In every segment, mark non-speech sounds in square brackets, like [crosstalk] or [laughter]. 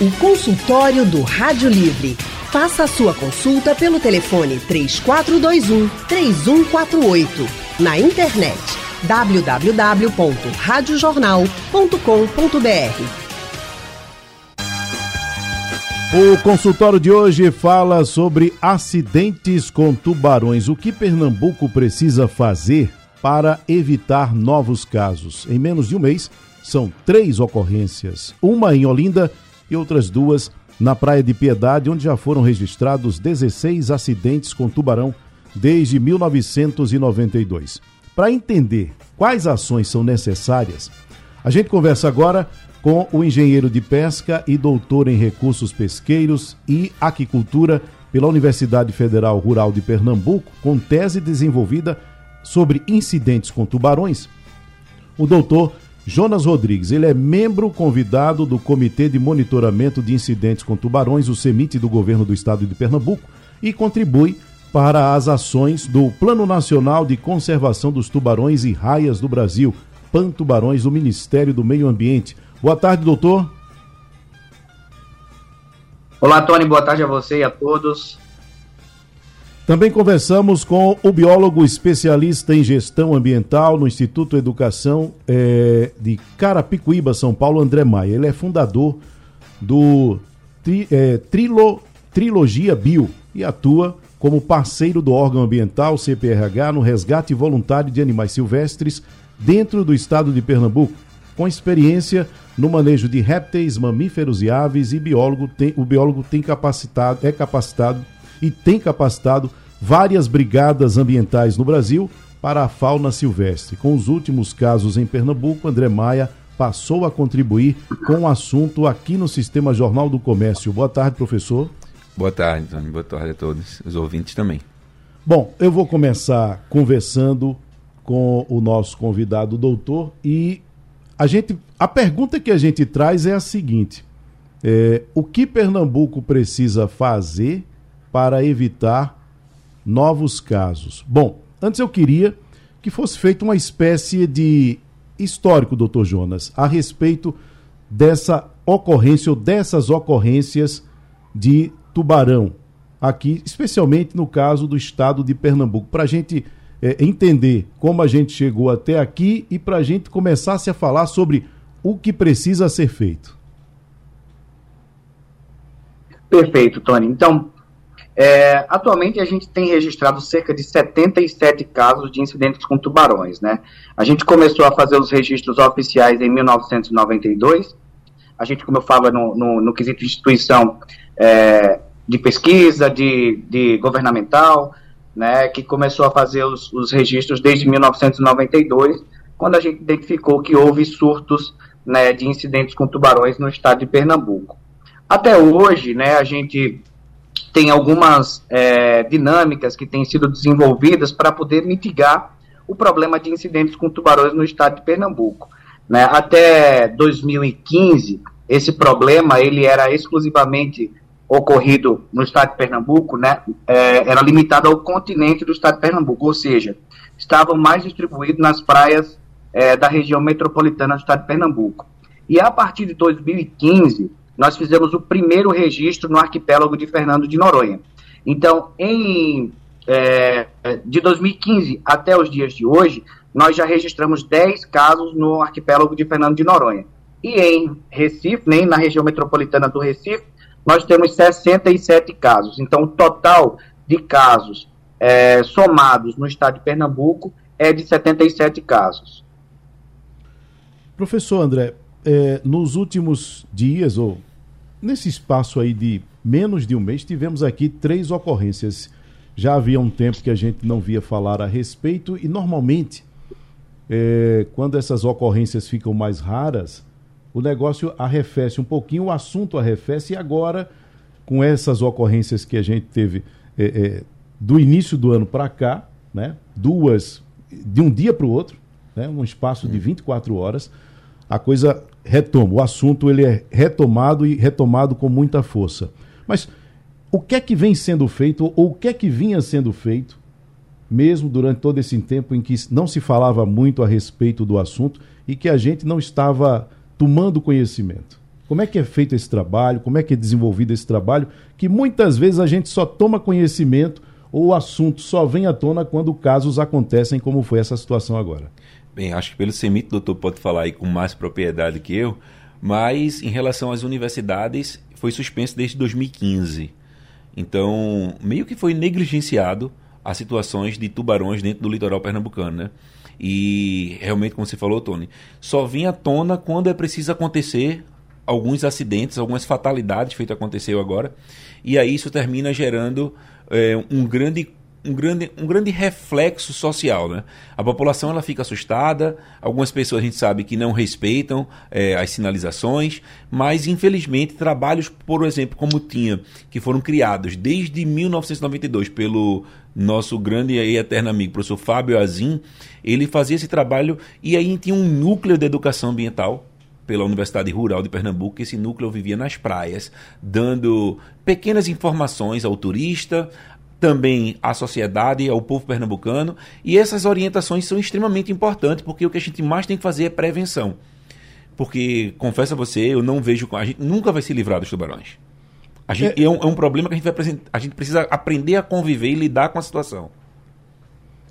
O consultório do Rádio Livre. Faça a sua consulta pelo telefone 3421 3148. Na internet www.radiojornal.com.br. O consultório de hoje fala sobre acidentes com tubarões. O que Pernambuco precisa fazer para evitar novos casos? Em menos de um mês, são três ocorrências: uma em Olinda e outras duas na Praia de Piedade, onde já foram registrados 16 acidentes com tubarão desde 1992. Para entender quais ações são necessárias, a gente conversa agora com o engenheiro de pesca e doutor em recursos pesqueiros e aquicultura pela Universidade Federal Rural de Pernambuco, com tese desenvolvida sobre incidentes com tubarões. O doutor Jonas Rodrigues, ele é membro convidado do Comitê de Monitoramento de Incidentes com Tubarões, o CEMIT do governo do estado de Pernambuco, e contribui para as ações do Plano Nacional de Conservação dos Tubarões e Raias do Brasil, PAN Tubarões, do Ministério do Meio Ambiente. Boa tarde, doutor. Olá, Tony, boa tarde a você e a todos. Também conversamos com o biólogo especialista em gestão ambiental no Instituto Educação é, de Carapicuíba, São Paulo, André Maia. Ele é fundador do tri, é, Trilo, Trilogia Bio e atua como parceiro do órgão ambiental CPRH no resgate voluntário de animais silvestres dentro do estado de Pernambuco, com experiência no manejo de répteis, mamíferos e aves, e biólogo tem, o biólogo tem capacitado, é capacitado e tem capacitado várias brigadas ambientais no Brasil para a fauna silvestre. Com os últimos casos em Pernambuco, André Maia passou a contribuir com o assunto aqui no Sistema Jornal do Comércio. Boa tarde, professor. Boa tarde, Tony. Boa tarde a todos, os ouvintes também. Bom, eu vou começar conversando com o nosso convidado, o doutor, e a gente, a pergunta que a gente traz é a seguinte: é, o que Pernambuco precisa fazer para evitar novos casos? Bom, antes eu queria que fosse feita uma espécie de histórico, doutor Jonas, a respeito dessa ocorrência ou dessas ocorrências de tubarão, aqui, especialmente no caso do estado de Pernambuco, para a gente é, entender como a gente chegou até aqui e para a gente começasse a falar sobre o que precisa ser feito. Perfeito, Tony. Então, é, atualmente a gente tem registrado cerca de 77 casos de incidentes com tubarões, né? A gente começou a fazer os registros oficiais em 1992. A gente, como eu falo no, no, no quesito instituição é, de pesquisa, de, de governamental, né, que começou a fazer os, os registros desde 1992, quando a gente identificou que houve surtos né, de incidentes com tubarões no estado de Pernambuco. Até hoje, né, a gente tem algumas é, dinâmicas que têm sido desenvolvidas para poder mitigar o problema de incidentes com tubarões no estado de Pernambuco. Né? Até 2015, esse problema ele era exclusivamente ocorrido no estado de Pernambuco, né, é, era limitado ao continente do estado de Pernambuco, ou seja, estavam mais distribuídos nas praias é, da região metropolitana do estado de Pernambuco. E a partir de 2015, nós fizemos o primeiro registro no arquipélago de Fernando de Noronha. Então, em é, de 2015 até os dias de hoje, nós já registramos 10 casos no arquipélago de Fernando de Noronha. E em Recife, nem na região metropolitana do Recife, nós temos 67 casos. Então, o total de casos é, somados no estado de Pernambuco é de 77 casos. Professor André, é, nos últimos dias, ou nesse espaço aí de menos de um mês, tivemos aqui três ocorrências. Já havia um tempo que a gente não via falar a respeito, e normalmente, é, quando essas ocorrências ficam mais raras, o negócio arrefece um pouquinho, o assunto arrefece, e agora, com essas ocorrências que a gente teve é, é, do início do ano para cá, né, duas de um dia para o outro, né, um espaço de 24 horas, a coisa retoma, o assunto ele é retomado e retomado com muita força. Mas o que é que vem sendo feito, ou o que é que vinha sendo feito, mesmo durante todo esse tempo em que não se falava muito a respeito do assunto e que a gente não estava tomando conhecimento? Como é que é feito esse trabalho? Como é que é desenvolvido esse trabalho? Que muitas vezes a gente só toma conhecimento ou o assunto só vem à tona quando casos acontecem, como foi essa situação agora. Bem, acho que pelo CEMIT o doutor pode falar aí com mais propriedade que eu, mas em relação às universidades, foi suspenso desde 2015. Então, meio que foi negligenciado as situações de tubarões dentro do litoral pernambucano, né? E realmente, como você falou, Tony, só vem à tona quando é preciso acontecer alguns acidentes, algumas fatalidades, feito aconteceu agora, e aí isso termina gerando é, um grande um grande, um grande reflexo social. Né? A população ela fica assustada, algumas pessoas a gente sabe que não respeitam é, as sinalizações, mas infelizmente trabalhos, por exemplo, como tinha, que foram criados desde 1992 pelo nosso grande e eterno amigo, professor Fábio Azim, ele fazia esse trabalho e aí tinha um núcleo de educação ambiental pela Universidade Rural de Pernambuco, esse núcleo vivia nas praias, dando pequenas informações ao turista, também à sociedade, ao povo pernambucano, e essas orientações são extremamente importantes, porque o que a gente mais tem que fazer é prevenção. Porque, confesso a você, eu não vejo. A gente nunca vai se livrar dos tubarões. A gente, é, é, um, é um problema que a gente, vai, a gente precisa aprender a conviver e lidar com a situação.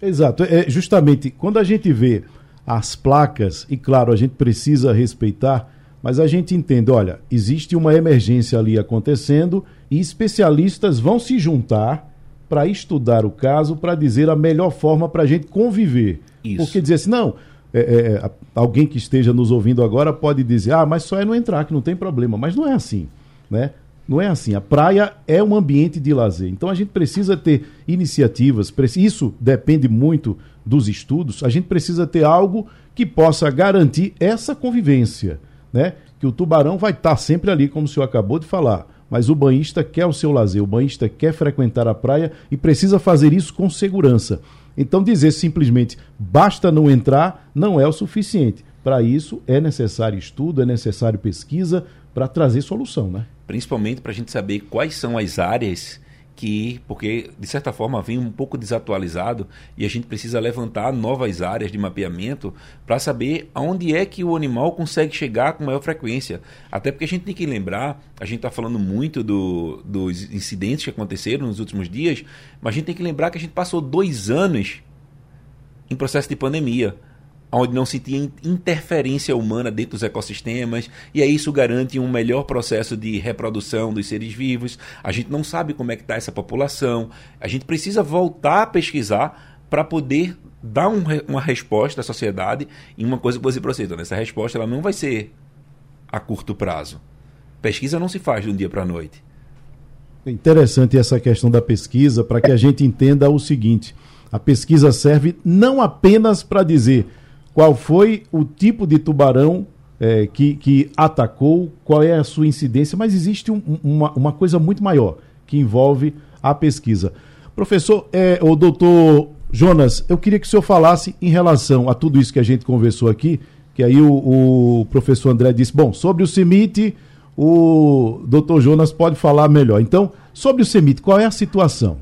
Exato. É justamente quando a gente vê as placas, e claro, a gente precisa respeitar, mas a gente entende, olha, existe uma emergência ali acontecendo e especialistas vão se juntar para estudar o caso, para dizer a melhor forma para a gente conviver. Isso. Porque dizer assim, não, é, é, é, alguém que esteja nos ouvindo agora pode dizer, ah, mas só é não entrar, que não tem problema. Mas não é assim, né? Não é assim. A praia é um ambiente de lazer. Então a gente precisa ter iniciativas. Isso depende muito dos estudos. A gente precisa ter algo que possa garantir essa convivência, né? Que o tubarão vai estar sempre ali, como o senhor acabou de falar mas o banhista quer o seu lazer, o banhista quer frequentar a praia e precisa fazer isso com segurança. Então, dizer simplesmente basta não entrar não é o suficiente. Para isso, é necessário estudo, é necessário pesquisa para trazer solução, né? Principalmente para a gente saber quais são as áreas que, porque de certa forma vem um pouco desatualizado e a gente precisa levantar novas áreas de mapeamento para saber aonde é que o animal consegue chegar com maior frequência. Até porque a gente tem que lembrar, a gente está falando muito do, dos incidentes que aconteceram nos últimos dias, mas a gente tem que lembrar que a gente passou dois anos em processo de pandemia onde não se tinha interferência humana dentro dos ecossistemas, e aí isso garante um melhor processo de reprodução dos seres vivos. A gente não sabe como é que está essa população. A gente precisa voltar a pesquisar para poder dar um, uma resposta à sociedade em uma coisa que você proceda. Essa resposta ela não vai ser a curto prazo. Pesquisa não se faz de um dia para a noite. Interessante essa questão da pesquisa para que a gente entenda o seguinte: a pesquisa serve não apenas para dizer qual foi o tipo de tubarão é, que, que atacou, qual é a sua incidência, mas existe um, uma, uma coisa muito maior que envolve a pesquisa. Professor, é, o doutor Jonas, eu queria que o senhor falasse em relação a tudo isso que a gente conversou aqui, que aí o, o professor André disse, bom, sobre o CEMIT, o doutor Jonas pode falar melhor. Então, sobre o CEMIT, qual é a situação?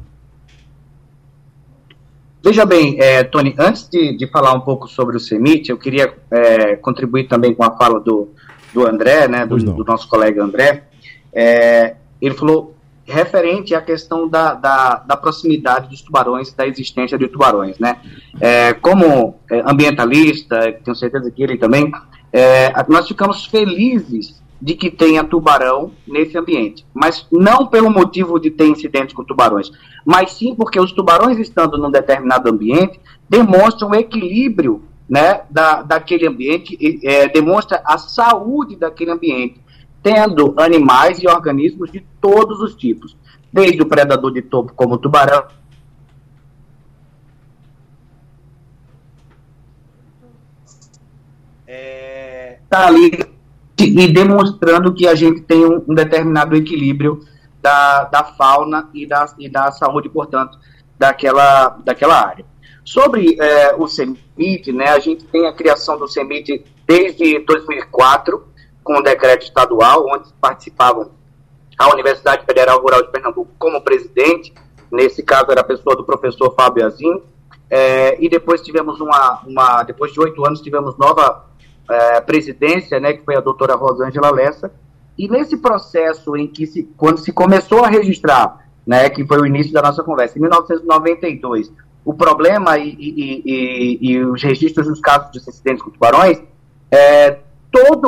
Veja bem, é, Tony, antes de, de, falar um pouco sobre o CEMIT, eu queria é, contribuir também com a fala do, do André, né, do, do nosso colega André. É, ele falou referente à questão da, da, da, proximidade dos tubarões, da existência de tubarões, né? É, como é, ambientalista, tenho certeza que ele também, é, nós ficamos felizes de que tenha tubarão nesse ambiente. Mas não pelo motivo de ter incidentes com tubarões, mas sim porque os tubarões estando num determinado ambiente demonstram o equilíbrio né, da, daquele ambiente, é, demonstra a saúde daquele ambiente, tendo animais e organismos de todos os tipos, desde o predador de topo como o tubarão, está ali e demonstrando que a gente tem um, um determinado equilíbrio da, da fauna e da, e da saúde, portanto, daquela, daquela área. Sobre é, o CEMIT, né, a gente tem a criação do CEMIT desde 2004, com o decreto estadual, onde participavam a Universidade Federal Rural de Pernambuco como presidente, nesse caso era a pessoa do professor Fábio Azim, é, e depois tivemos uma, uma depois de oito anos tivemos nova é, presidência, né, que foi a doutora Rosângela Lessa, e nesse processo em que se, quando se começou a registrar, né, que foi o início da nossa conversa, em 1992, o problema e, e, e, e os registros dos casos de acidentes com tubarões, é, toda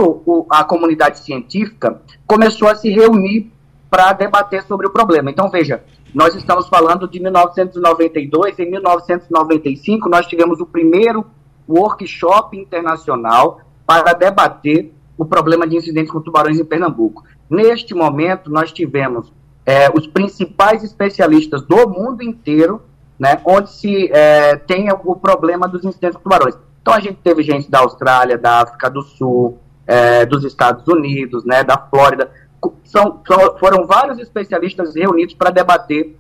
a comunidade científica começou a se reunir para debater sobre o problema. Então, veja, nós estamos falando de 1992, em 1995 nós tivemos o primeiro workshop internacional para debater o problema de incidentes com tubarões em Pernambuco. Neste momento, nós tivemos é, os principais especialistas do mundo inteiro, né, onde se é, tem o problema dos incidentes com tubarões. Então, a gente teve gente da Austrália, da África do Sul, é, dos Estados Unidos, né, da Flórida. São, foram vários especialistas reunidos para debater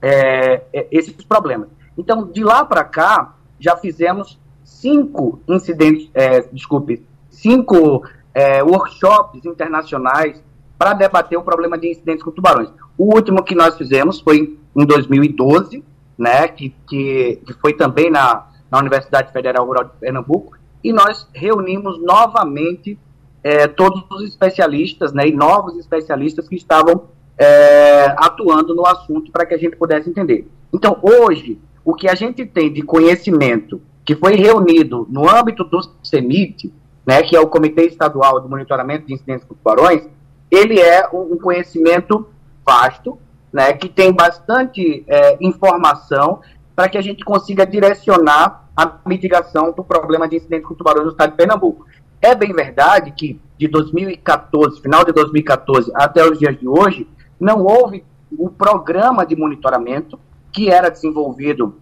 é, é, esses problemas. Então, de lá para cá, já fizemos cinco incidentes, é, desculpe, cinco é, workshops internacionais para debater o problema de incidentes com tubarões. O último que nós fizemos foi em 2012, né, que, que, que foi também na, na Universidade Federal Rural de Pernambuco, e nós reunimos novamente é, todos os especialistas né, e novos especialistas que estavam é, atuando no assunto para que a gente pudesse entender. Então, hoje, o que a gente tem de conhecimento que foi reunido no âmbito do CEMIT, né, que é o Comitê Estadual de Monitoramento de Incidentes com Tubarões, ele é um, conhecimento vasto, né, que tem bastante é, informação para que a gente consiga direcionar a mitigação do problema de incidentes com tubarões no estado de Pernambuco. É bem verdade que de 2014, final de 2014 até os dias de hoje, não houve o um programa de monitoramento que era desenvolvido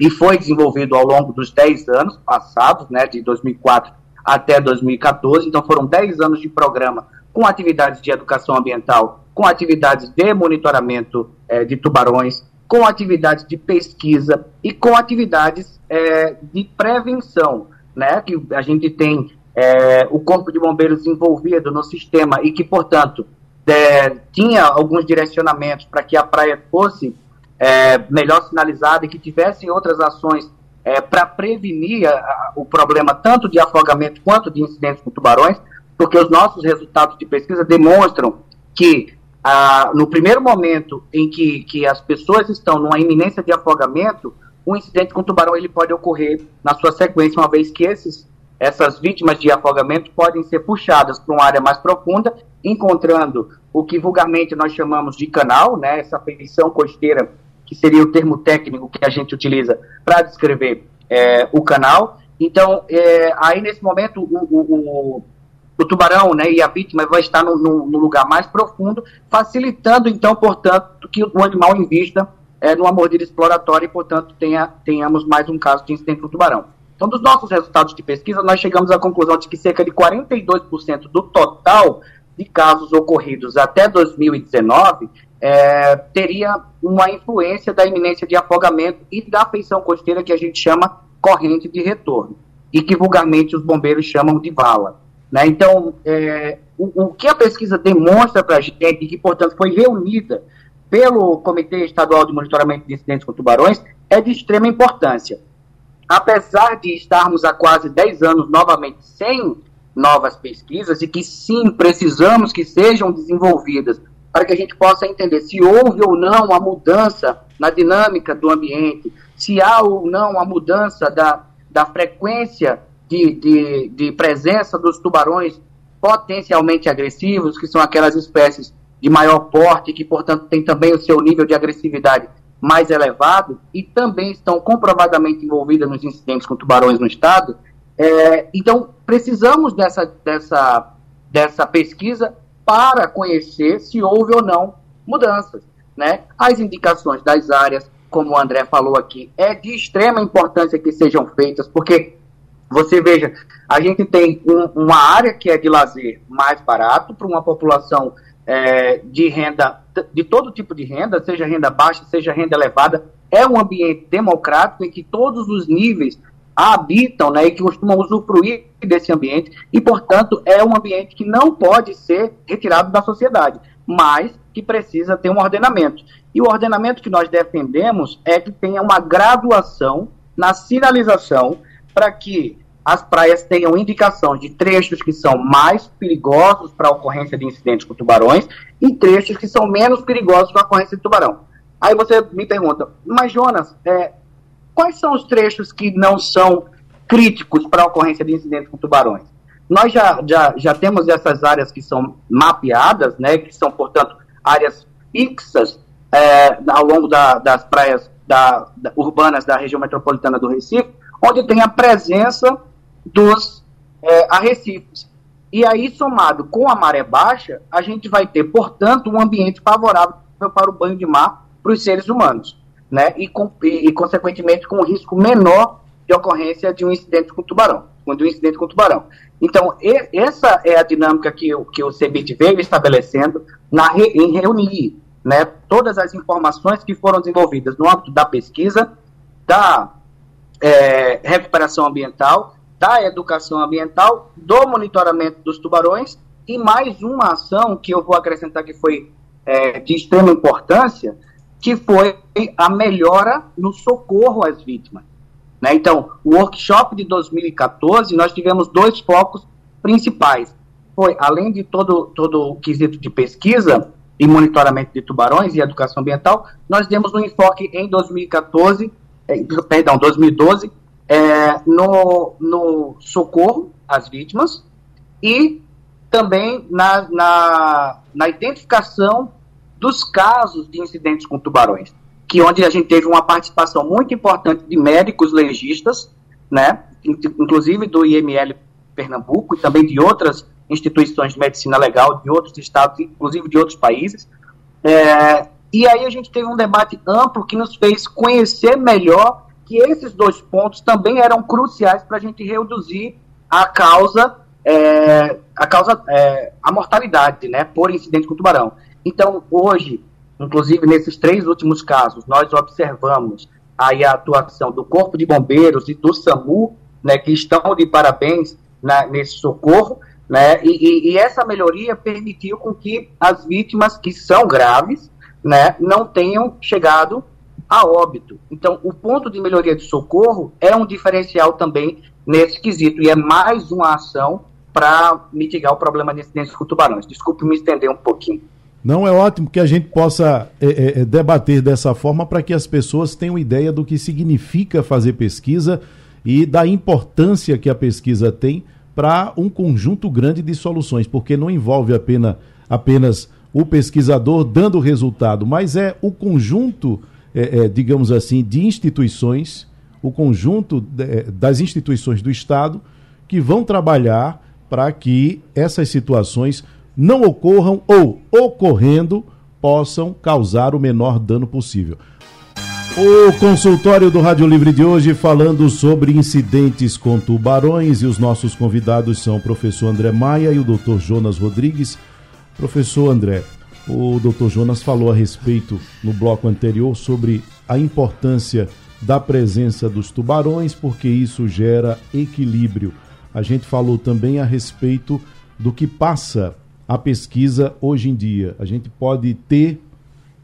e foi desenvolvido ao longo dos 10 anos passados, né, de 2004 até 2014. Então, foram 10 anos de programa com atividades de educação ambiental, com atividades de monitoramento é, de tubarões, com atividades de pesquisa e com atividades é, de prevenção, né? Que a gente tem é, o Corpo de Bombeiros envolvido no sistema e que, portanto, tinha alguns direcionamentos para que a praia fosse melhor sinalizada e que tivessem outras ações é, para prevenir a, o problema tanto de afogamento quanto de incidentes com tubarões, porque os nossos resultados de pesquisa demonstram que ah, no primeiro momento em que, que as pessoas estão numa iminência de afogamento, um incidente com tubarão ele pode ocorrer na sua sequência, uma vez que esses, essas vítimas de afogamento podem ser puxadas para uma área mais profunda, encontrando o que vulgarmente nós chamamos de canal, né, essa feição costeira que seria o termo técnico que a gente utiliza para descrever é, o canal. Então, é, aí nesse momento, o, o, o, o, tubarão né, e a vítima vai estar no, no, no, lugar mais profundo, facilitando, então, portanto, que o animal invista é, numa mordida exploratória e, portanto, tenha, tenhamos mais um caso de incidente com tubarão. Então, dos nossos resultados de pesquisa, nós chegamos à conclusão de que cerca de 42% do total de casos ocorridos até 2019 é, teria uma influência da iminência de afogamento e da feição costeira que a gente chama corrente de retorno e que vulgarmente os bombeiros chamam de vala. Né? Então, é, o, o, que a pesquisa demonstra para a gente, e que, portanto, foi reunida pelo Comitê Estadual de Monitoramento de Incidentes com Tubarões, é de extrema importância. Apesar de estarmos há quase 10 anos novamente sem novas pesquisas e que sim precisamos que sejam desenvolvidas para que a gente possa entender se houve ou não uma mudança na dinâmica do ambiente, se há ou não uma mudança da, da frequência de, de, de presença dos tubarões potencialmente agressivos, que são aquelas espécies de maior porte, que, portanto, têm também o seu nível de agressividade mais elevado e também estão comprovadamente envolvidas nos incidentes com tubarões no estado. É, então, precisamos dessa, dessa, dessa pesquisa para conhecer se houve ou não mudanças. Né? As indicações das áreas, como o André falou aqui, é de extrema importância que sejam feitas, porque você veja, a gente tem um, uma área que é de lazer mais barato para uma população é, de renda, de todo tipo de renda, seja renda baixa, seja renda elevada, é um ambiente democrático em que todos os níveis habitam né, e que costumam usufruir desse ambiente, e, portanto, é um ambiente que não pode ser retirado da sociedade, mas que precisa ter um ordenamento. E o ordenamento que nós defendemos é que tenha uma graduação na sinalização para que as praias tenham indicação de trechos que são mais perigosos para a ocorrência de incidentes com tubarões e trechos que são menos perigosos para a ocorrência de tubarão. Aí você me pergunta, mas Jonas, é, quais são os trechos que não são críticos para a ocorrência de incidentes com tubarões? Nós já, já, já temos essas áreas que são mapeadas, né, que são, portanto, áreas fixas é, ao longo da, das praias da, da, urbanas da região metropolitana do Recife, onde tem a presença dos é, arrecifes. E aí, somado com a maré baixa, a gente vai ter, portanto, um ambiente favorável para o banho de mar para os seres humanos, né? E, com, e, e, consequentemente, com um risco menor de ocorrência de um incidente com tubarão, de um incidente com tubarão. Então, e, essa é a dinâmica que, o, que o CEBIT veio estabelecendo na, em reunir né, todas as informações que foram desenvolvidas no âmbito da pesquisa, da é, recuperação ambiental da educação ambiental, do monitoramento dos tubarões e mais uma ação que eu vou acrescentar que foi é, de extrema importância, que foi a melhora no socorro às vítimas. Né? Então, o workshop de 2014, nós tivemos dois focos principais. Foi, além de todo, todo o quesito de pesquisa e monitoramento de tubarões e educação ambiental, nós demos um enfoque em 2014, eh, perdão, 2012, é, no, no socorro às vítimas e também na, na, na identificação dos casos de incidentes com tubarões, que onde a gente teve uma participação muito importante de médicos legistas, né, inclusive do IML Pernambuco e também de outras instituições de medicina legal de outros estados, inclusive de outros países. É, e aí a gente teve um debate amplo que nos fez conhecer melhor que esses dois pontos também eram cruciais para a gente reduzir a causa, é, a causa, é, a mortalidade, né, por incidente com tubarão. Então, hoje, inclusive nesses três últimos casos, nós observamos aí a atuação do Corpo de Bombeiros e do SAMU, né, que estão de parabéns na, nesse socorro, né, e, e, essa melhoria permitiu com que as vítimas que são graves, né, não tenham chegado a óbito. Então, o ponto de melhoria de socorro é um diferencial também nesse quesito e é mais uma ação para mitigar o problema de incidência com tubarões. Desculpe me estender um pouquinho. Não é ótimo que a gente possa é, é, é debater dessa forma para que as pessoas tenham ideia do que significa fazer pesquisa e da importância que a pesquisa tem para um conjunto grande de soluções, porque não envolve apenas, apenas o pesquisador dando resultado, mas é o conjunto é, é, digamos assim, de instituições, o conjunto é, das instituições do Estado que vão trabalhar para que essas situações não ocorram ou, ocorrendo, possam causar o menor dano possível. O consultório do Rádio Livre de hoje falando sobre incidentes com tubarões e os nossos convidados são o professor André Maia e o doutor Jonas Rodrigues. Professor André, o Dr. Jonas falou a respeito no bloco anterior sobre a importância da presença dos tubarões, porque isso gera equilíbrio. A gente falou também a respeito do que passa a pesquisa hoje em dia. A gente pode ter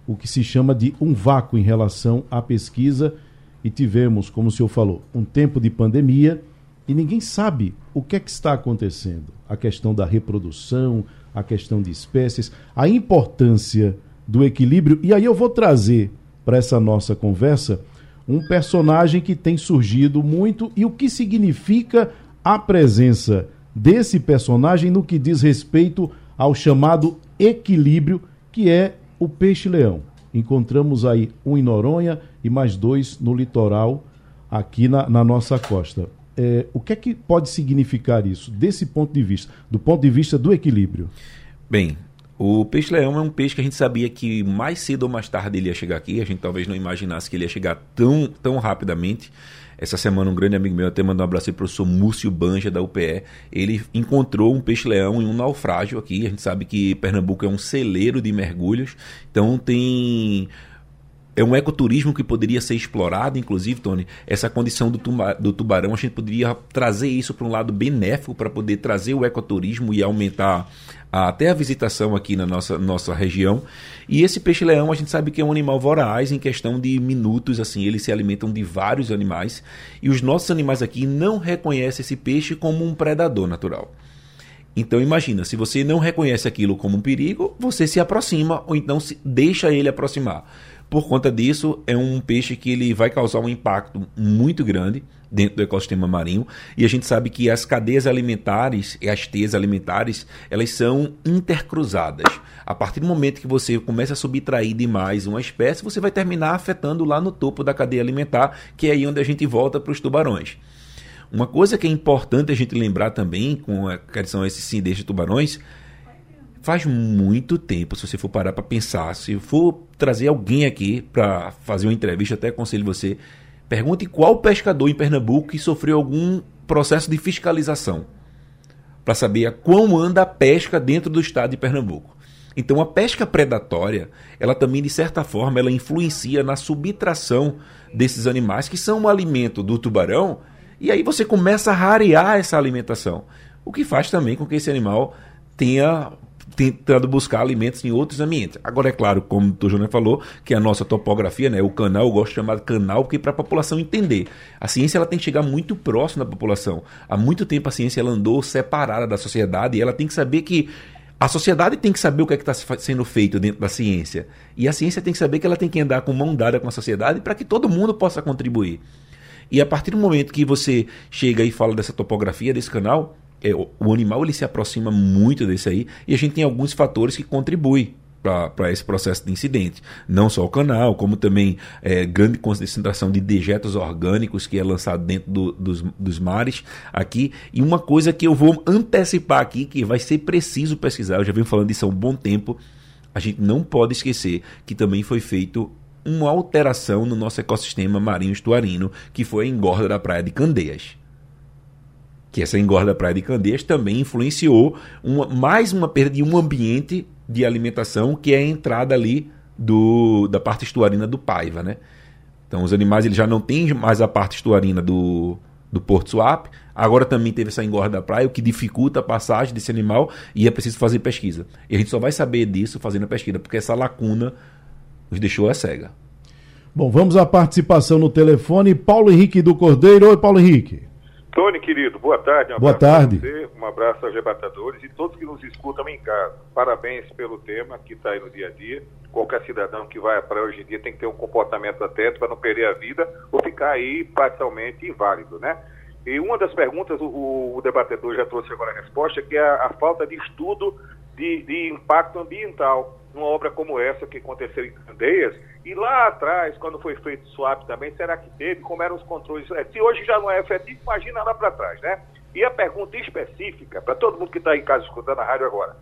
o que se chama de um vácuo em relação à pesquisa e tivemos, como o senhor falou, um tempo de pandemia e ninguém sabe o que é que está acontecendo. A questão da reprodução, a questão de espécies, a importância do equilíbrio. E aí eu vou trazer para essa nossa conversa um personagem que tem surgido muito e o que significa a presença desse personagem no que diz respeito ao chamado equilíbrio, que é o peixe-leão. Encontramos aí um em Noronha e mais dois no litoral, aqui na, na nossa costa é, o que é que pode significar isso, desse ponto de vista, do ponto de vista do equilíbrio? Bem, o peixe-leão é um peixe que a gente sabia que mais cedo ou mais tarde ele ia chegar aqui. A gente talvez não imaginasse que ele ia chegar tão, tão rapidamente. Essa semana, um grande amigo meu até mandou um abraço para o professor Múcio Banja, da UPE. Ele encontrou um peixe-leão em um naufrágio aqui. A gente sabe que Pernambuco é um celeiro de mergulhos. Então, tem é um ecoturismo que poderia ser explorado, inclusive, Tony, essa condição do, do tubarão, a gente poderia trazer isso para um lado benéfico para poder trazer o ecoturismo e aumentar até a visitação aqui na nossa, nossa região. E esse peixe-leão, a gente sabe que é um animal voraz em questão de minutos, assim, eles se alimentam de vários animais. E os nossos animais aqui não reconhecem esse peixe como um predador natural. Então imagina, se você não reconhece aquilo como um perigo, você se aproxima ou então se deixa ele aproximar. Por conta disso, é um peixe que ele vai causar um impacto muito grande dentro do ecossistema marinho. E a gente sabe que as cadeias alimentares e as teias alimentares, elas são intercruzadas. A partir do momento que você começa a subtrair demais uma espécie, você vai terminar afetando lá no topo da cadeia alimentar, que é aí onde a gente volta para os tubarões. Uma coisa que é importante a gente lembrar também com a questão esses cindês de tubarões, faz muito tempo, se você for parar para pensar, se for trazer alguém aqui para fazer uma entrevista, até aconselho você, pergunte qual pescador em Pernambuco que sofreu algum processo de fiscalização para saber como anda a pesca dentro do estado de Pernambuco. Então a pesca predatória, ela também de certa forma ela influencia na subtração desses animais que são um alimento do tubarão e aí você começa a rarear essa alimentação, o que faz também com que esse animal tenha tentando buscar alimentos em outros ambientes. Agora, é claro, como o Júnior falou, que a nossa topografia, né, o canal, eu gosto de chamar de canal, porque para a população entender. A ciência ela tem que chegar muito próximo da população. Há muito tempo a ciência ela andou separada da sociedade e ela tem que saber que a sociedade tem que saber o que é está sendo feito dentro da ciência. E a ciência tem que saber que ela tem que andar com mão dada com a sociedade para que todo mundo possa contribuir. E a partir do momento que você chega e fala dessa topografia desse canal, é, o animal ele se aproxima muito desse aí e a gente tem alguns fatores que contribuem para esse processo de incidente. Não só o canal, como também é, grande concentração de dejetos orgânicos que é lançado dentro do, dos, dos mares aqui. E uma coisa que eu vou antecipar aqui, que vai ser preciso pesquisar, eu já venho falando disso há um bom tempo, a gente não pode esquecer que também foi feito uma alteração no nosso ecossistema marinho estuarino, que foi a engorda da praia de Candeias. Que essa engorda da praia de Candeias também influenciou uma, mais uma perda de um ambiente de alimentação, que é a entrada ali do, da parte estuarina do Paiva, né? Então os animais eles já não têm mais a parte estuarina do, do Porto Suape, agora também teve essa engorda da praia, o que dificulta a passagem desse animal e é preciso fazer pesquisa. E a gente só vai saber disso fazendo a pesquisa, porque essa lacuna nos deixou a cega. Bom, vamos à participação no telefone. Paulo Henrique do Cordeiro. Oi, Paulo Henrique. Tony, querido, boa tarde. Um boa tarde. Você, um abraço aos debatedores e todos que nos escutam em casa. Parabéns pelo tema que está aí no dia a dia. Qualquer cidadão que vai para hoje em dia tem que ter um comportamento atento para não perder a vida ou ficar aí parcialmente inválido, né? E uma das perguntas, o, o debatedor já trouxe agora a resposta, que é a, a falta de estudo de, de impacto ambiental numa obra como essa que aconteceu em Candeias. E lá atrás, quando foi feito o swap também, será que teve? Como eram os controles? É, se hoje já não é efetivo, imagina lá para trás, né? E a pergunta específica, para todo mundo que está em casa escutando a rádio agora: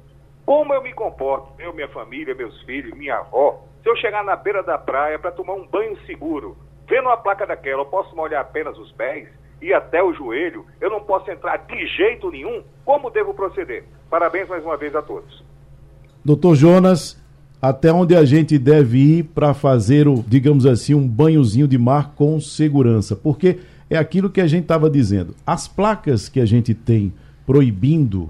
como eu me comporto, eu, minha família, meus filhos, minha avó, se eu chegar na beira da praia para tomar um banho seguro, vendo uma placa daquela, eu posso molhar apenas os pés? e até o joelho, eu não posso entrar de jeito nenhum. Como devo proceder? Parabéns mais uma vez a todos. Doutor Jonas, até onde a gente deve ir para fazer o, digamos assim, um banhozinho de mar com segurança? Porque é aquilo que a gente estava dizendo. As placas que a gente tem proibindo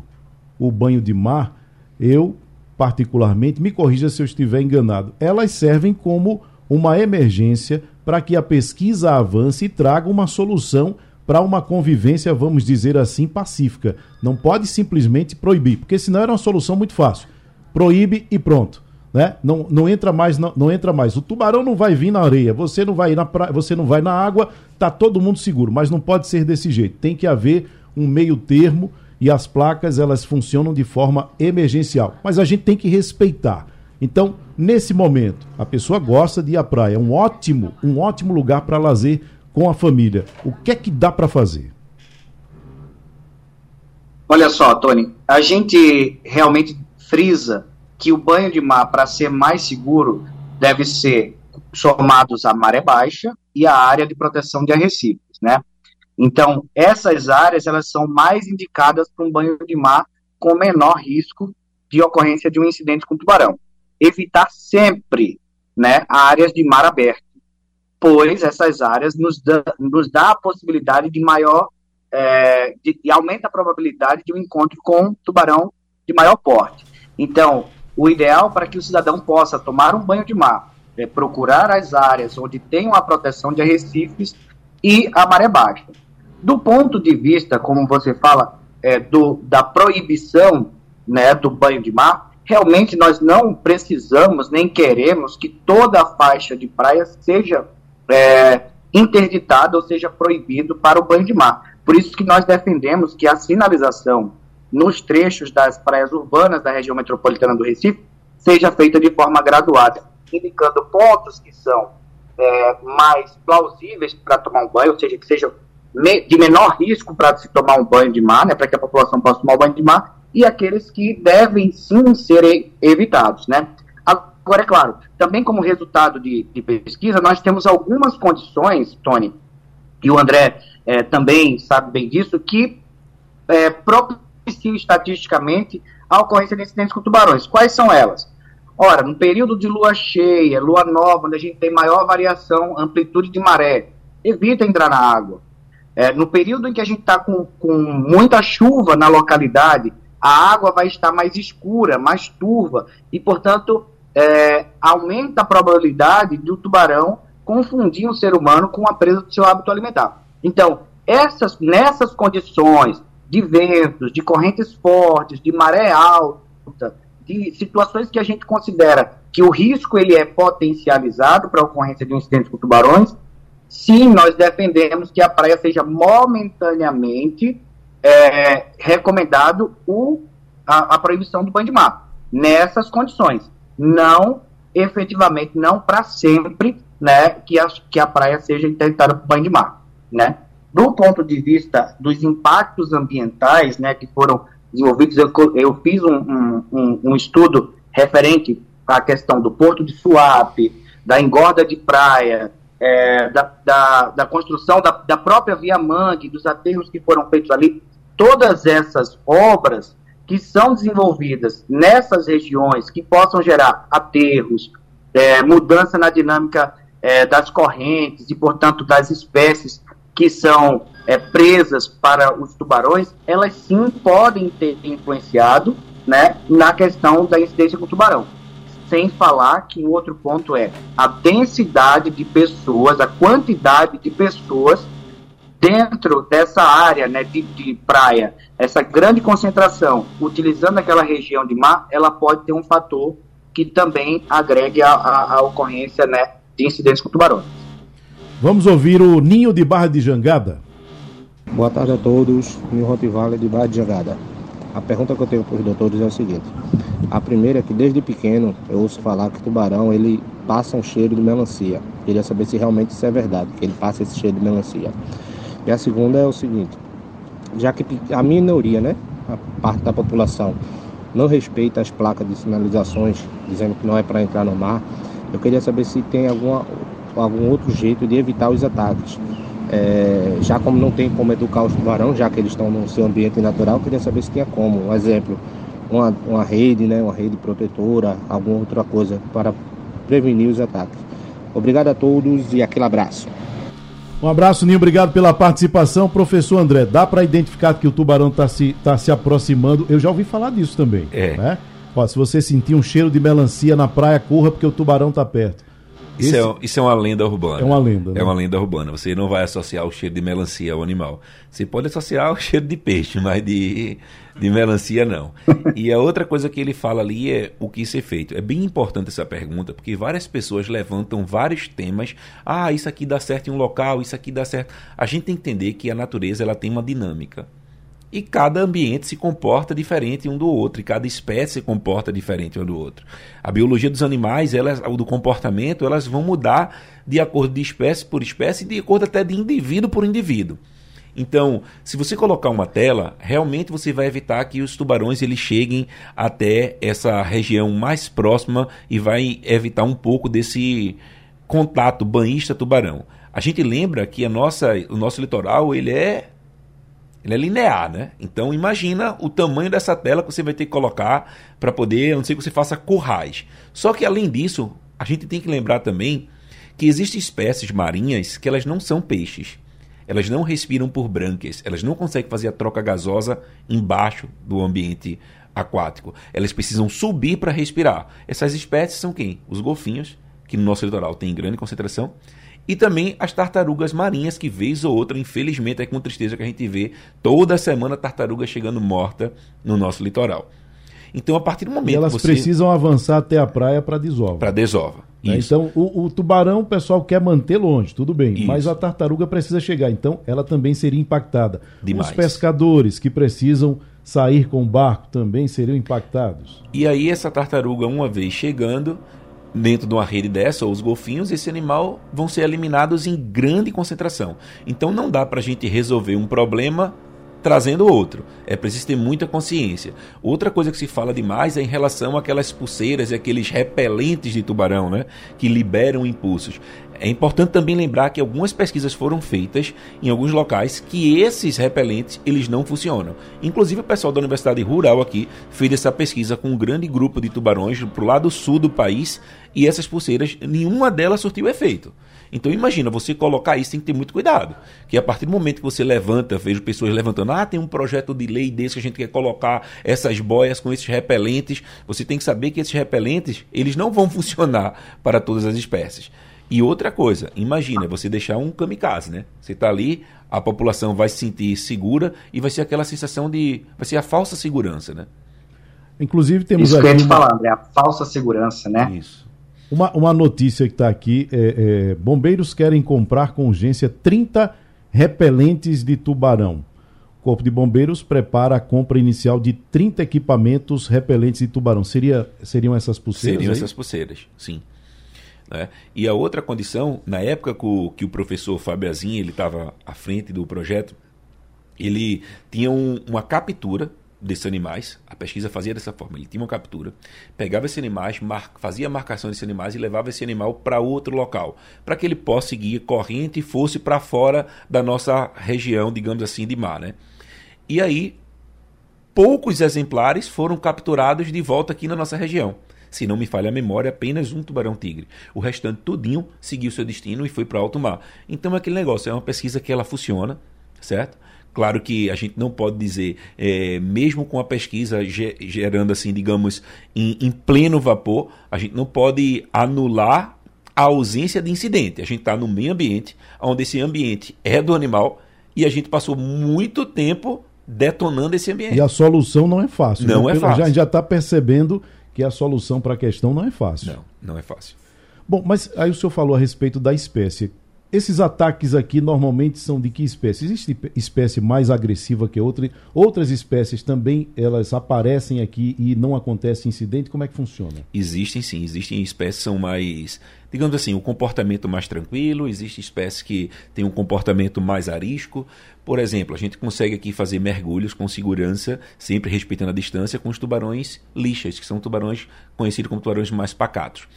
o banho de mar, eu particularmente, me corrija se eu estiver enganado, elas servem como uma emergência para que a pesquisa avance e traga uma solução para uma convivência, vamos dizer assim, pacífica. Não pode simplesmente proibir, porque senão era uma solução muito fácil. Proíbe e pronto. Né? Não, não entra mais, não, não entra mais. O tubarão não vai vir na areia, você não vai na pra... você não vai na água, tá todo mundo seguro, mas não pode ser desse jeito. Tem que haver um meio termo e as placas elas funcionam de forma emergencial, mas a gente tem que respeitar. Então, nesse momento, a pessoa gosta de ir à praia, é um ótimo, um ótimo lugar para lazer com a família. O que é que dá para fazer? Olha só, Tony, a gente realmente frisa que o banho de mar, para ser mais seguro, deve ser somados à maré baixa e à área de proteção de arrecifes, né? Então, essas áreas, elas são mais indicadas para um banho de mar com menor risco de ocorrência de um incidente com tubarão. Evitar sempre né, áreas de mar aberto, pois essas áreas nos dá, nos dá a possibilidade de maior, é, de, de aumenta a probabilidade de um encontro com um tubarão de maior porte. Então, o ideal para que o cidadão possa tomar um banho de mar é procurar as áreas onde tem uma proteção de arrecifes e a maré baixa. Do ponto de vista, como você fala, é, do, da proibição né, do banho de mar, realmente nós não precisamos nem queremos que toda a faixa de praia seja é, interditada ou seja proibido para o banho de mar. Por isso que nós defendemos que a sinalização nos trechos das praias urbanas da região metropolitana do Recife seja feita de forma graduada, indicando pontos que são é, mais plausíveis para tomar um banho, ou seja, que sejam de menor risco para se tomar um banho de mar, né, para que a população possa tomar um banho de mar, e aqueles que devem sim ser evitados, né. Agora, é claro, também como resultado de, de pesquisa, nós temos algumas condições, Tony, e o André é, também sabe bem disso, que é, propiciam estatisticamente a ocorrência de incidentes com tubarões. Quais são elas? Ora, no período de lua cheia, lua nova, onde a gente tem maior variação, amplitude de maré, evita entrar na água. É, no período em que a gente está com, com muita chuva na localidade, a água vai estar mais escura, mais turva, e, portanto, é, aumenta a probabilidade do tubarão confundir um ser humano com a presa do seu hábito alimentar. Então, essas, nessas condições de ventos, de correntes fortes, de maré alta, de situações que a gente considera que o risco ele é potencializado para a ocorrência de um incidente com tubarões, sim, nós defendemos que a praia seja momentaneamente é, recomendado o, a, a, proibição do banho de mar, nessas condições. Não, efetivamente, não para sempre, né, que a, que a praia seja interditada por banho de mar, né. Do ponto de vista dos impactos ambientais, né, que foram desenvolvidos. Eu, eu fiz um, um, um estudo referente à questão do porto de Suape, da engorda de praia, é, da, da, da, construção da, da, própria Via Mangue, dos aterros que foram feitos ali, todas essas obras que são desenvolvidas nessas regiões que possam gerar aterros, é, mudança na dinâmica é, das correntes e, portanto, das espécies que são é, presas para os tubarões, elas sim podem ter influenciado né, na questão da incidência com o tubarão. Sem falar que o outro ponto é a densidade de pessoas, a quantidade de pessoas dentro dessa área né, de, de praia, essa grande concentração, utilizando aquela região de mar, ela pode ter um fator que também agregue a, a, a ocorrência né, de incidentes com tubarões. Vamos ouvir o Ninho de Barra de Jangada. Boa tarde a todos, Ninho Rottweiler de Barra de Jangada. A pergunta que eu tenho para os doutores é o seguinte. A primeira é que desde pequeno eu ouço falar que tubarão ele passa um cheiro de melancia. Queria saber se realmente isso é verdade, que ele passa esse cheiro de melancia. E a segunda é o seguinte, já que a minoria, né, a parte da população não respeita as placas de sinalizações dizendo que não é para entrar no mar, eu queria saber se tem alguma algum outro jeito de evitar os ataques. É, já como não tem como educar os tubarões, já que eles estão no seu ambiente natural, queria saber se tinha como. Um exemplo, uma, uma rede, né, uma rede protetora, alguma outra coisa para prevenir os ataques. Obrigado a todos e aquele abraço. Um abraço, Ninho. Obrigado pela participação. Professor André, dá para identificar que o tubarão está se, tá se aproximando? Eu já ouvi falar disso também. É. Né? Ó, se você sentir um cheiro de melancia na praia, corra porque o tubarão está perto. Isso, Esse... é, isso é uma lenda urbana. É uma lenda. Né? É uma lenda urbana. Você não vai associar o cheiro de melancia ao animal. Você pode associar o [laughs] cheiro de peixe, mas de, de melancia não. e a outra coisa que ele fala ali é o que ser feito. É bem importante essa pergunta, porque várias pessoas levantam vários temas. Ah, isso aqui dá certo em um local, isso aqui dá certo. A gente tem que entender que a natureza ela tem uma dinâmica. E cada ambiente se comporta diferente um do outro, e cada espécie se comporta diferente um do outro. A biologia dos animais, elas, do comportamento, elas vão mudar de acordo de espécie por espécie, de acordo até de indivíduo por indivíduo. Então, se você colocar uma tela, realmente você vai evitar que os tubarões eles cheguem até essa região mais próxima e vai evitar um pouco desse contato banhista-tubarão. A gente lembra que a nossa, o nosso litoral ele é ele é linear, né? Então imagina o tamanho dessa tela que você vai ter que colocar para poder, a não sei que você faça currais. Só que além disso, a gente tem que lembrar também que existem espécies marinhas que elas não são peixes. Elas não respiram por brânquias, elas não conseguem fazer a troca gasosa embaixo do ambiente aquático. Elas precisam subir para respirar. Essas espécies são quem? Os golfinhos, que no nosso litoral tem grande concentração, e também as tartarugas marinhas, que vez ou outra, infelizmente, é com tristeza que a gente vê toda semana tartaruga chegando morta no nosso litoral. Então, a partir do momento e elas você... precisam avançar até a praia para desova. Para desova. Né? Então, o, o, tubarão, o pessoal quer manter longe, tudo bem, Isso. mas a tartaruga precisa chegar. Então, ela também seria impactada. Demais. Os pescadores que precisam sair com o barco também seriam impactados. E aí, essa tartaruga, uma vez chegando, dentro de uma rede dessa, ou os golfinhos, esse animal vão ser eliminados em grande concentração. Então não dá para a gente resolver um problema trazendo outro. É preciso ter muita consciência. Outra coisa que se fala demais é em relação àquelas pulseiras e aqueles repelentes de tubarão, né? Que liberam impulsos. É importante também lembrar que algumas pesquisas foram feitas em alguns locais que esses repelentes eles não funcionam. Inclusive o pessoal da Universidade Rural aqui fez essa pesquisa com um grande grupo de tubarões para o lado sul do país e essas pulseiras, nenhuma delas surtiu efeito. Então imagina, você colocar isso tem que ter muito cuidado. Que a partir do momento que você levanta, vejo pessoas levantando, ah, tem um projeto de lei desse que a gente quer colocar essas boias com esses repelentes. Você tem que saber que esses repelentes, eles não vão [laughs] funcionar para todas as espécies. E outra coisa, imagina você deixar um kamikaze, né? Você está ali, a população vai se sentir segura e vai ser aquela sensação de. vai ser a falsa segurança, né? Inclusive temos Isso que eu ia te uma... falar, André, a falsa segurança, né? Isso. Uma, uma notícia que está aqui: é, é, bombeiros querem comprar com urgência 30 repelentes de tubarão. O Corpo de Bombeiros prepara a compra inicial de 30 equipamentos repelentes de tubarão. Seria, seriam essas pulseiras? Seriam aí? essas pulseiras, sim. Né? E a outra condição, na época que o, professor Fábio ele estava à frente do projeto, ele tinha um, uma captura desses animais, a pesquisa fazia dessa forma, ele tinha uma captura, pegava esses animais, mar, fazia a marcação desses animais e levava esse animal para outro local, para que ele possa seguir corrente e fosse para fora da nossa região, digamos assim, de mar. Né? E aí, poucos exemplares foram capturados de volta aqui na nossa região. Se não me falha a memória, apenas um tubarão-tigre. O restante tudinho seguiu seu destino e foi para alto mar. Então é aquele negócio, é uma pesquisa que ela funciona, certo? Claro que a gente não pode dizer, é, mesmo com a pesquisa gerando assim, digamos, em, em pleno vapor, a gente não pode anular a ausência de incidente. A gente está no meio ambiente, onde esse ambiente é do animal e a gente passou muito tempo detonando esse ambiente. E a solução não é fácil. Não né? é fácil. A gente já está percebendo que a solução para a questão não é fácil. Não, não é fácil. Bom, mas aí o senhor falou a respeito da espécie. Esses ataques aqui normalmente são de que espécie? Existe espécie mais agressiva que outra? Outras espécies também elas aparecem aqui e não acontece incidente? Como é que funciona? Existem sim, existem espécies que são mais digamos assim, um comportamento mais tranquilo, existem espécies que têm um comportamento mais arisco. Por exemplo, a gente consegue aqui fazer mergulhos com segurança, sempre respeitando a distância, com os tubarões lixas, que são tubarões conhecidos como tubarões mais pacatos.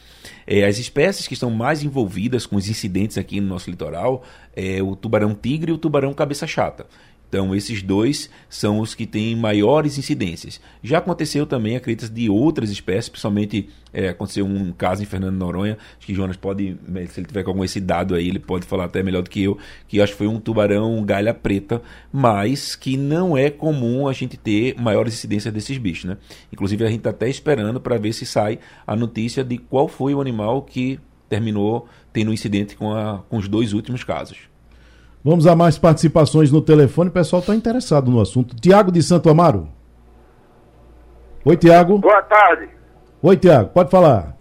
É, as espécies que estão mais envolvidas com os incidentes aqui no nosso litoral é o tubarão tigre e o tubarão cabeça chata. Então, esses dois são os que têm maiores incidências. Já aconteceu também, acredita de outras espécies, principalmente é, aconteceu um caso em Fernando Noronha, acho que Jonas pode, se ele tiver com algum esse dado aí, ele pode falar até melhor do que eu, que acho que foi um tubarão galha preta, mas que não é comum a gente ter maiores incidências desses bichos, né? Inclusive, a gente está até esperando para ver se sai a notícia de qual foi o animal que terminou tendo incidente com, a, com os dois últimos casos. Vamos a mais participações no telefone. O pessoal está interessado no assunto. Tiago de Santo Amaro. Oi, Tiago. Boa tarde. Oi, Tiago. Pode falar.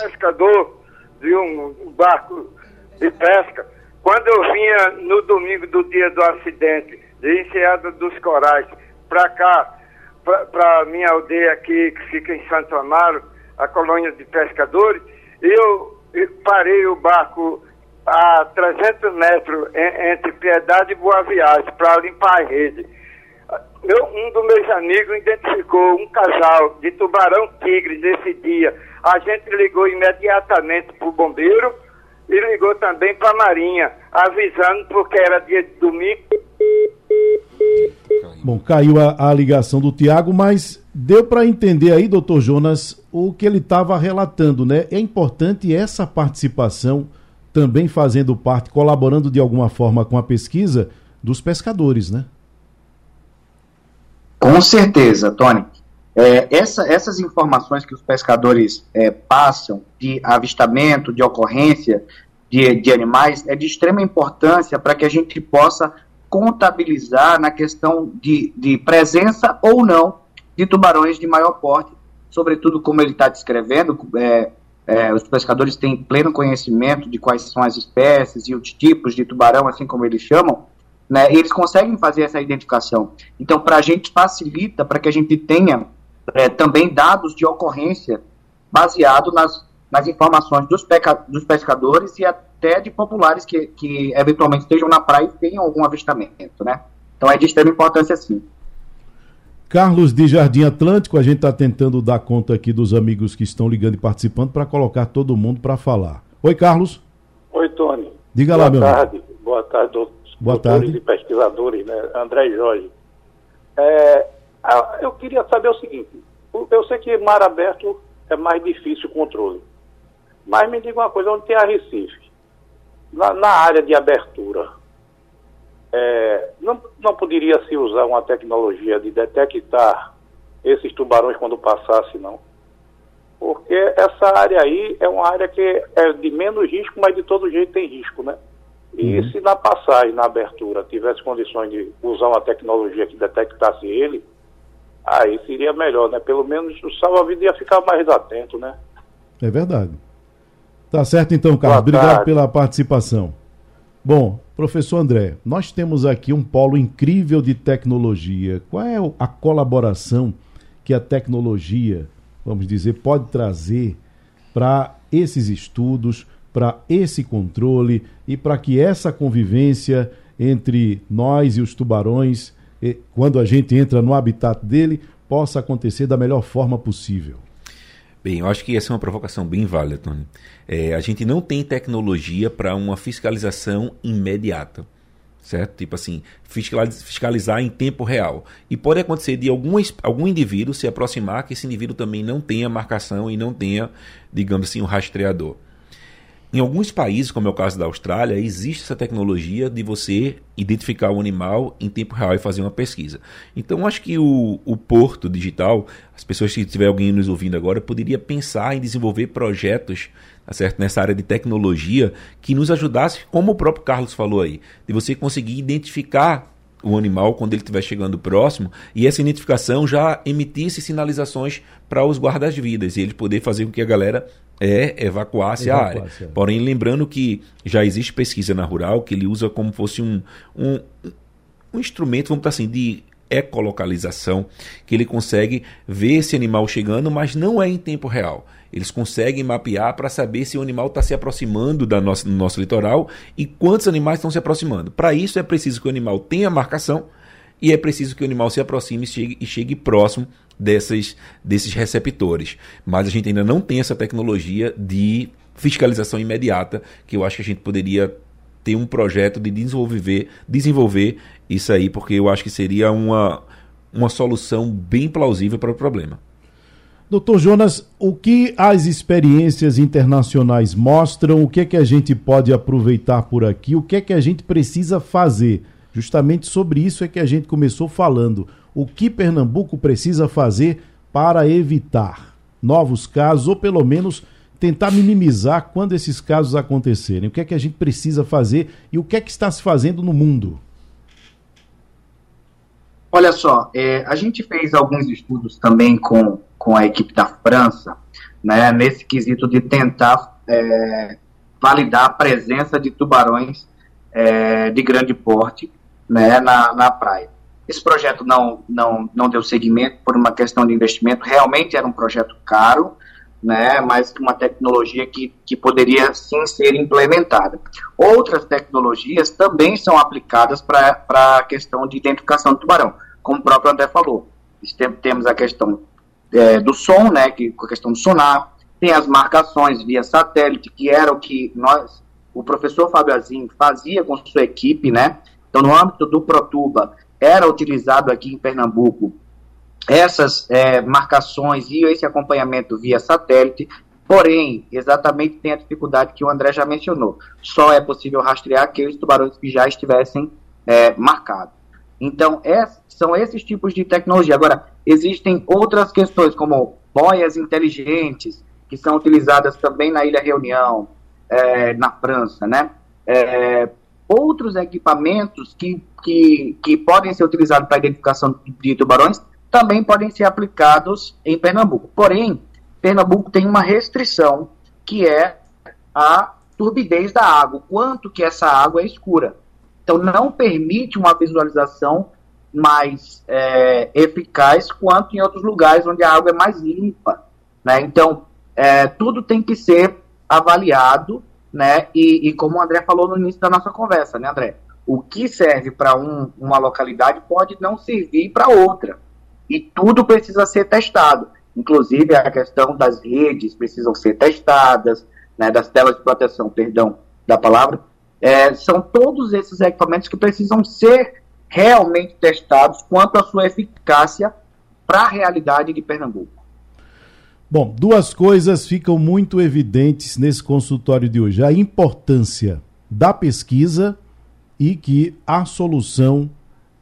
Pescador de um barco de pesca. Quando eu vinha no domingo do dia do acidente, de Enseada dos Corais, para cá, para minha aldeia aqui, que fica em Santo Amaro, a colônia de pescadores, eu parei o barco a 300 metros entre Piedade e Boa Viagem para limpar a rede. Meu, um dos meus amigos identificou um casal de tubarão-tigre nesse dia. A gente ligou imediatamente para o bombeiro e ligou também para a Marinha, avisando porque era dia de domingo. Bom, caiu a, a ligação do Tiago, mas Deu para entender aí, doutor Jonas, o que ele estava relatando, né? É importante essa participação também fazendo parte, colaborando de alguma forma com a pesquisa dos pescadores, né? Com certeza, Tony. É, essa, essas informações que os pescadores é, passam de avistamento, de ocorrência de, de animais, é de extrema importância para que a gente possa contabilizar na questão de, de presença ou não de tubarões de maior porte, sobretudo como ele está descrevendo, é, é, os pescadores têm pleno conhecimento de quais são as espécies e os tipos de tubarão, assim como eles chamam, né, eles conseguem fazer essa identificação. Então, para a gente facilita, para que a gente tenha é, também dados de ocorrência baseado nas, nas informações dos, peca, dos pescadores e até de populares que, que eventualmente estejam na praia e tenham algum avistamento, né? Então é de extrema importância sim. Carlos de Jardim Atlântico, a gente está tentando dar conta aqui dos amigos que estão ligando e participando para colocar todo mundo para falar. Oi, Carlos. Oi, Tony. Diga Boa lá, meu tarde. Boa tarde, doutores Boa tarde. e pesquisadores, né? André e Jorge. É, eu queria saber o seguinte: eu sei que mar aberto é mais difícil o controle, mas me diga uma coisa: onde tem a Recife, na, na área de abertura, é, não, não poderia se usar uma tecnologia de detectar esses tubarões quando passasse, não? Porque essa área aí é uma área que é de menos risco, mas de todo jeito tem risco, né? E uhum. se na passagem, na abertura, tivesse condições de usar uma tecnologia que detectasse ele, aí seria melhor, né? Pelo menos o salva-vida ia ficar mais atento, né? É verdade. Tá certo então, Carlos. Obrigado pela participação. Bom, professor André, nós temos aqui um polo incrível de tecnologia. Qual é a colaboração que a tecnologia, vamos dizer, pode trazer para esses estudos, para esse controle e para que essa convivência entre nós e os tubarões, quando a gente entra no habitat dele, possa acontecer da melhor forma possível? Tem, eu acho que essa é uma provocação bem válida, Tony. É, a gente não tem tecnologia para uma fiscalização imediata certo? Tipo assim, fiscalizar em tempo real. E pode acontecer de algum, algum indivíduo se aproximar que esse indivíduo também não tenha marcação e não tenha, digamos assim, um rastreador. Em alguns países, como é o caso da Austrália, existe essa tecnologia de você identificar o animal em tempo real e fazer uma pesquisa. Então, acho que o, o Porto Digital, as pessoas que tiver alguém nos ouvindo agora, poderia pensar em desenvolver projetos tá certo? nessa área de tecnologia que nos ajudasse, como o próprio Carlos falou aí, de você conseguir identificar o animal quando ele estiver chegando próximo e essa identificação já emitisse sinalizações para os guardas-vidas e ele poder fazer com que a galera é evacuasse, a área. É. Porém, lembrando que já existe pesquisa na rural que ele usa como fosse um, um, um instrumento, vamos estar assim, de ecolocalização, que ele consegue ver esse animal chegando, mas não é em tempo real. Eles conseguem mapear para saber se o animal está se aproximando da nossa, do nosso litoral e quantos animais estão se aproximando. Para isso é preciso que o animal tenha marcação e é preciso que o animal se aproxime e chegue, e chegue próximo dessas, desses receptores. Mas a gente ainda não tem essa tecnologia de fiscalização imediata, que eu acho que a gente poderia ter um projeto de desenvolver, desenvolver isso aí, porque eu acho que seria uma, uma solução bem plausível para o problema. Doutor Jonas, o que as experiências internacionais mostram, o que é que a gente pode aproveitar por aqui, o que é que a gente precisa fazer? Justamente sobre isso é que a gente começou falando. O que Pernambuco precisa fazer para evitar novos casos, ou pelo menos tentar minimizar quando esses casos acontecerem? O que é que a gente precisa fazer e o que é que está se fazendo no mundo? Olha só, é, a gente fez alguns estudos também com, com a equipe da França, né, nesse quesito de tentar é, validar a presença de tubarões é, de grande porte né, na, na praia. Esse projeto não, não, não deu seguimento por uma questão de investimento, realmente era um projeto caro, né, mas uma tecnologia que, que poderia sim ser implementada. Outras tecnologias também são aplicadas para a questão de identificação do tubarão, como o próprio André falou. Temos a questão é, do som, né, que, a questão do sonar, tem as marcações via satélite, que era o que nós, o professor Fábio Azim fazia com sua equipe, né, então no âmbito do Protuba, era utilizado aqui em Pernambuco essas é, marcações e esse acompanhamento via satélite, porém, exatamente tem a dificuldade que o André já mencionou. Só é possível rastrear aqueles tubarões que já estivessem é, marcados. Então, são esses tipos de tecnologia. Agora, existem outras questões, como boias inteligentes, que são utilizadas também na Ilha Reunião, é, na França, né? É, outros equipamentos que, que, que podem ser utilizados para identificação de tubarões também podem ser aplicados em Pernambuco. Porém, Pernambuco tem uma restrição que é a turbidez da água, quanto que essa água é escura. Então, não permite uma visualização mais é, eficaz quanto em outros lugares onde a água é mais limpa. Né? Então, é, tudo tem que ser avaliado, né? E, e, como o André falou no início da nossa conversa, né, André? O que serve para um, uma localidade pode não servir para outra. E tudo precisa ser testado. Inclusive, a questão das redes precisam ser testadas, né, das telas de proteção, perdão da palavra. É, são todos esses equipamentos que precisam ser realmente testados quanto à sua eficácia para a realidade de Pernambuco. Bom, duas coisas ficam muito evidentes nesse consultório de hoje: a importância da pesquisa e que a solução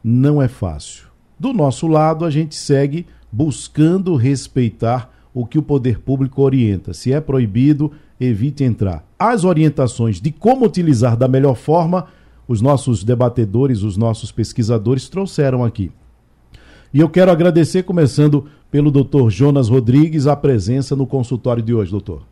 não é fácil. Do nosso lado, a gente segue buscando respeitar o que o poder público orienta. Se é proibido, evite entrar. As orientações de como utilizar da melhor forma, os nossos debatedores, os nossos pesquisadores trouxeram aqui. E eu quero agradecer, começando pelo doutor Jonas Rodrigues, a presença no consultório de hoje, doutor.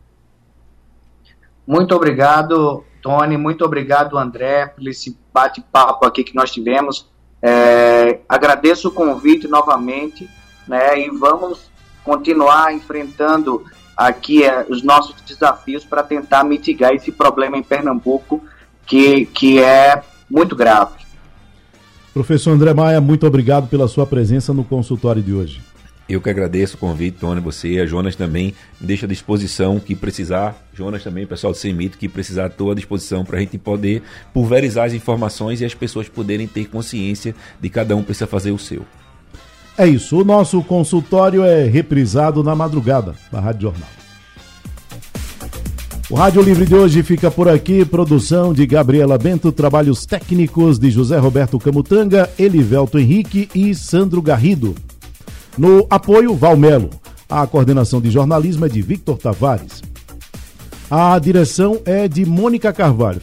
Muito obrigado, Tony. Muito obrigado, André, por esse bate-papo aqui que nós tivemos. É, agradeço o convite novamente, né? E vamos continuar enfrentando aqui é, os nossos desafios para tentar mitigar esse problema em Pernambuco, que, que é muito grave. Professor André Maia, muito obrigado pela sua presença no consultório de hoje. Eu que agradeço o convite, Tony, você, a Jonas também, me deixa à disposição que precisar, Jonas também, pessoal do Semito, que precisar, estou à disposição para a gente poder pulverizar as informações e as pessoas poderem ter consciência de cada um precisa fazer o seu. É isso, o nosso consultório é reprisado na madrugada da Rádio Jornal. O Rádio Livre de hoje fica por aqui. Produção de Gabriela Bento, trabalhos técnicos de José Roberto Camutanga, Elivelto Henrique e Sandro Garrido. No apoio, Valmelo. A coordenação de jornalismo é de Victor Tavares. A direção é de Mônica Carvalho.